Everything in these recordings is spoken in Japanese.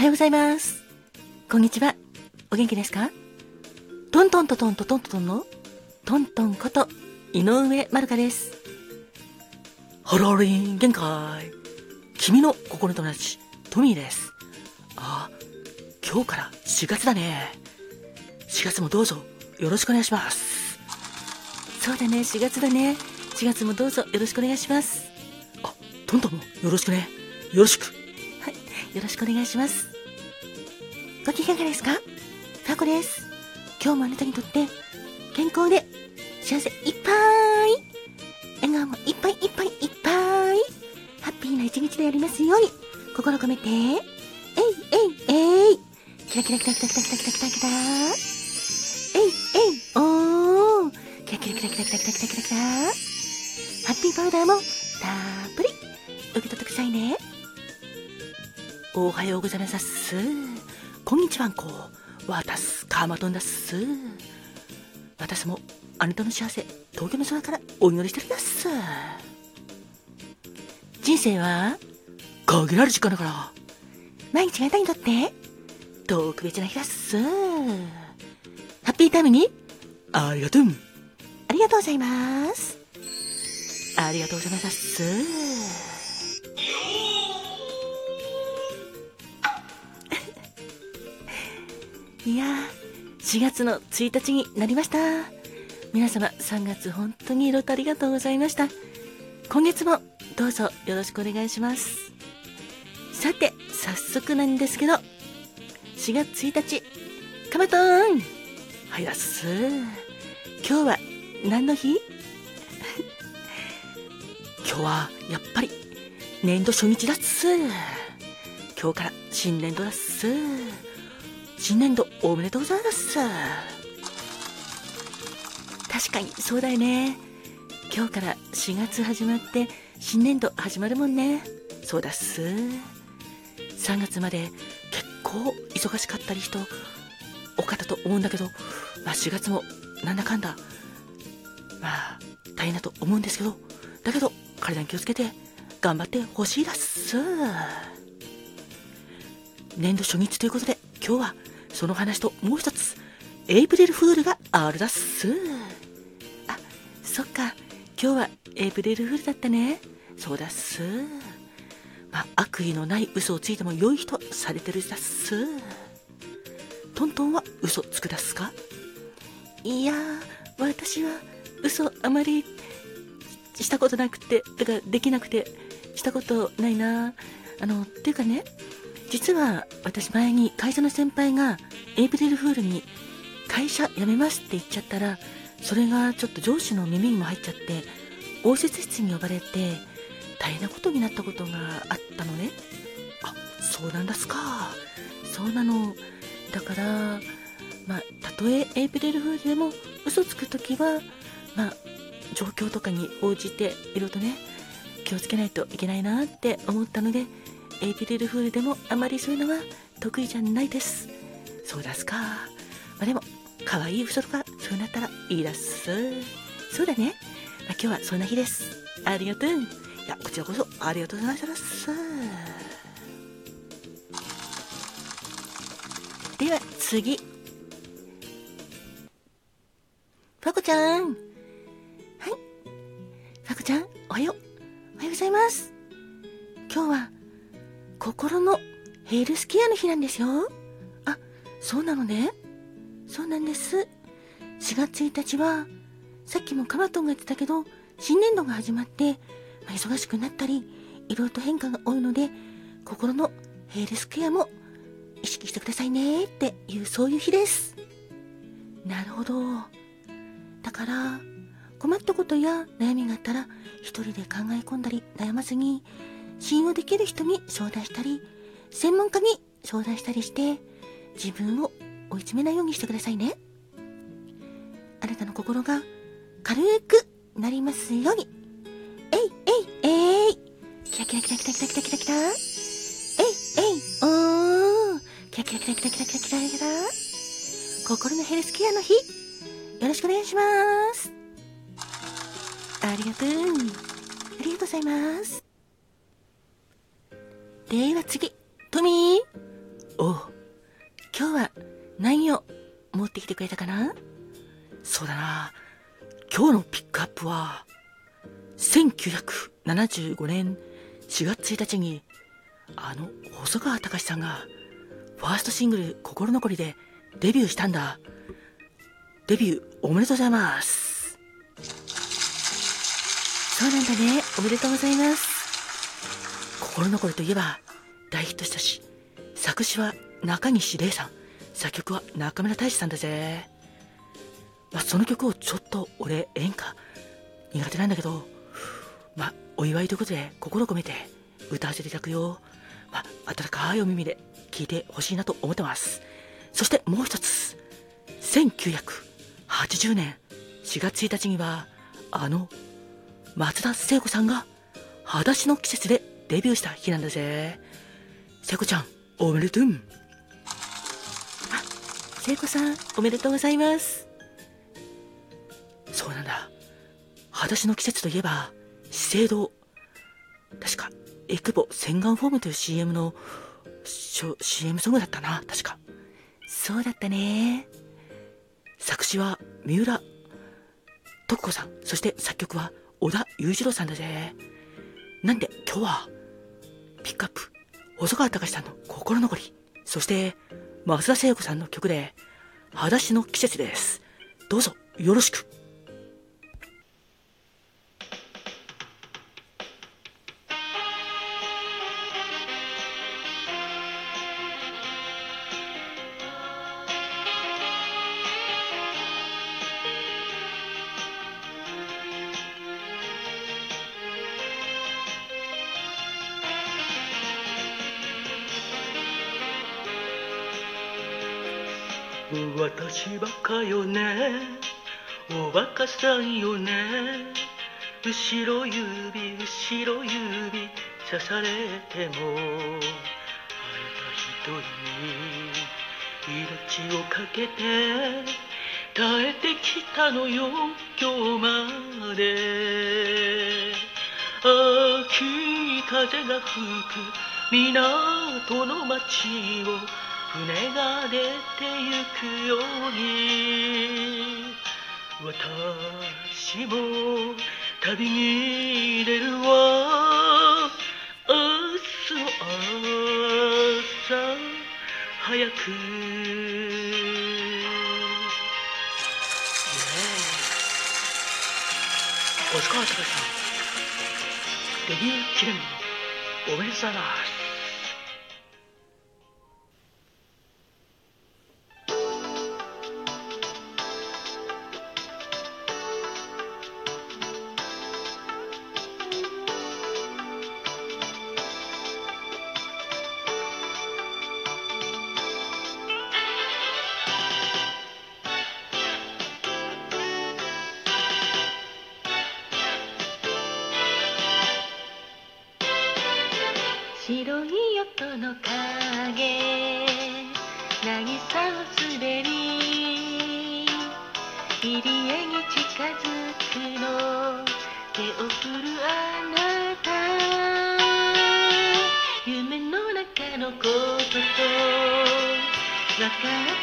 はようございます。こんにちは。お元気ですか？トントントントントントンの？トントンこと井上まるかです。ハローリン限界。君の心の友達、トミーです。あ、今日から4月だね。4月もどうぞよろしくお願いします。そうだね、4月だね。4月もどうぞよろしくお願いします。あ、トントンもよろしくね。よろしく。はい、よろしくお願いします。ご機嫌がですか？ファコです。今日もあなたにとって健康で幸せいっぱい。笑顔もいっぱいいっぱいいっぱい。ハッピーな一日でありますように。心込めて。えいえいえいキラキラキラキラキラキラキラキラキラ。えいえいおー。キラキラキラキラキラキラキラキラキラハッピーパウダーもたっぷり。受け取ってくださいね。おはようございます。こんにちはんこわたすかまとんだっす。私もあなたの幸せ東京の空からお祈りしております。人生は限られる時間だから。毎日があなたにとって特別な日だっす。ハッピータイムにありがとう。ありがとうございます。ありがとうございますっすいやー、4月の1日になりました。皆様、3月本当にいろとありがとうございました。今月もどうぞよろしくお願いします。さて、早速なんですけど、4月1日、カマトーンはいだっす。今日は何の日? 今日はやっぱり年度初日だっす。今日から新年度だっす。新年度おめでとうございます。確かにそうだよね。今日から4月始まって新年度始まるもんね。そうだっす。3月まで結構忙しかったり人多かったと思うんだけど、まあ4月もなんだかんだ、まあ大変だと思うんですけど、だけど体に気をつけて頑張ってほしいだっす。年度初日ということで今日はその話ともう一つエイプリルフールがあるだっす。あそっか。今日はエイプリルフールだったね。そうだっす。まあ悪意のない嘘をついても良い人されてるだっす。トントンは嘘つくだっすか？いや私は嘘あまりしたことなくてだからできなくてしたことないな。あのっていうかね実は私前に会社の先輩がエイプリルフールに会社辞めますって言っちゃったらそれがちょっと上司の耳にも入っちゃって応接室に呼ばれて大変なことになったことがあったのね。あそうなんですか。そうなの。だからまあたとえエイプリルフールでも嘘つく時はまあ状況とかに応じていろいろとね気をつけないといけないなって思ったのでエイプリルフールでもあまりそういうのは得意じゃないです。そうだすか、まあ、でも可愛い嘘とかそうなったらいいだっす。そうだね、まあ、今日はそんな日です。ありがとう。いやこちらこそありがとうございますでは次。ファコちゃん。はい。ファコちゃんおはよう。おはようございます。今日は心のヘルスケアの日なんですよ。あ、そうなのね。そうなんです。4月1日は、さっきもカマトンが言ってたけど、新年度が始まって、まあ、忙しくなったり、いろいろと変化が多いので、心のヘルスケアも意識してくださいねっていう、そういう日です。なるほど。だから、困ったことや悩みがあったら、一人で考え込んだり悩まずに、信用できる人に相談したり、専門家に相談したりして、自分を追い詰めないようにしてくださいね。あなたの心が軽くなりますように。えいえいえいキラキラキラキラキラキラキラキラえいえいおーキラキラキラキラキラキラキラキラ心のヘルスケアの日、よろしくお願いします。ありがとう。ありがとうございます。では次、トミー。お今日は何を持ってきてくれたかな？そうだな。今日のピックアップは1975年4月1日にあの細川隆さんがファーストシングル「心残り」でデビューしたんだ。デビューおめでとうございます。そうなんだね。おめでとうございます。心残りといえば大ヒットしたし作詞は中西礼さん。作曲は中村大志さんだぜ。まあその曲をちょっと俺演歌。苦手なんだけどまあお祝いということで心込めて歌わせていただくよ。まあ温かいお耳で聞いてほしいなと思ってます。そしてもう一つ。1980年4月1日にはあの松田聖子さんが裸足の季節でデビューした日なんだぜ。聖子ちゃんおめでとう。あ聖子さんおめでとうございます。そうなんだ。裸足の季節といえば資生堂。確かエクボ洗顔フォームという CM の CM ソングだったな。確か。そうだったね。作詞は三浦。徳子さんそして作曲は小田裕次郎さんだぜ。なんで今日はピックアップ。細川隆さんの心残り。そして増田聖子さんの曲で裸足の季節です。どうぞよろしく。私バカよね。おバカさんよね。後ろ指後ろ指刺されても。あなた一人命をかけて耐えてきたのよ今日まで。秋風が吹く港の街を船が出てゆくように私も旅に出るわ明日の朝早く星川隆さんデビュー記念おめでとうございます。切り絵に近づくの。手を振るあなた。夢の中のこと。と分かって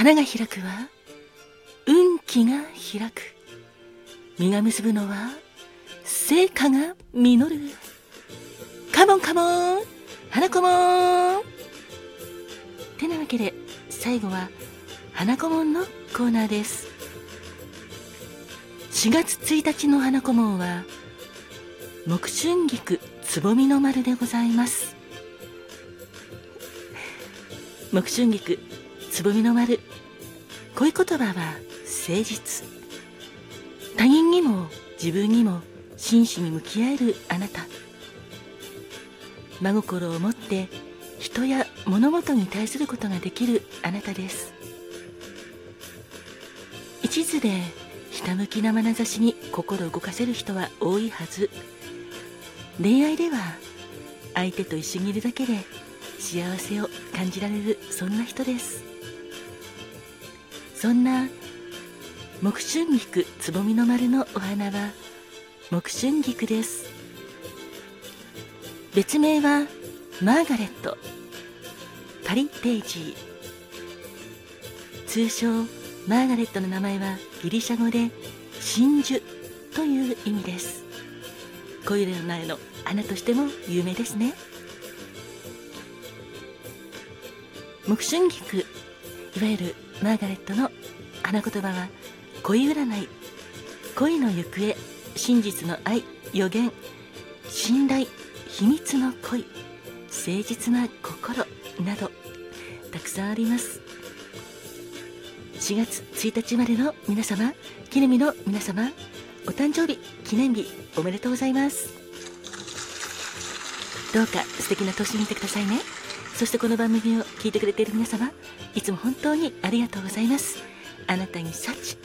花が開くは運気が開く。実が結ぶのは成果が実る。カモンカモン花子もん。てなわけで最後は花子もんのコーナーです。4月1日の花子もんは木春菊つぼみの丸でございます。木春菊つぼみの丸恋言葉は誠実。他人にも自分にも真摯に向き合えるあなた。真心を持って人や物事に対することができるあなたです。一途でひたむきな眼差しに心動かせる人は多いはず。恋愛では相手と一緒にいるだけで幸せを感じられるそんな人です。そんな木春菊つぼみの丸のお花は木春菊です。別名はマーガレット。パリページ。ー通称マーガレットの名前はギリシャ語で真珠という意味です。恋の苗の花としても有名ですね。木春菊いわゆるマーガレットの花言葉は恋占い恋の行方真実の愛予言信頼秘密の恋誠実な心などたくさんあります。4月1日までの皆様記念日の皆様お誕生日記念日おめでとうございます。どうか素敵な年にしてくださいね。そしてこの番組を聞いてくれている皆様いつも本当にありがとうございます。あなたに幸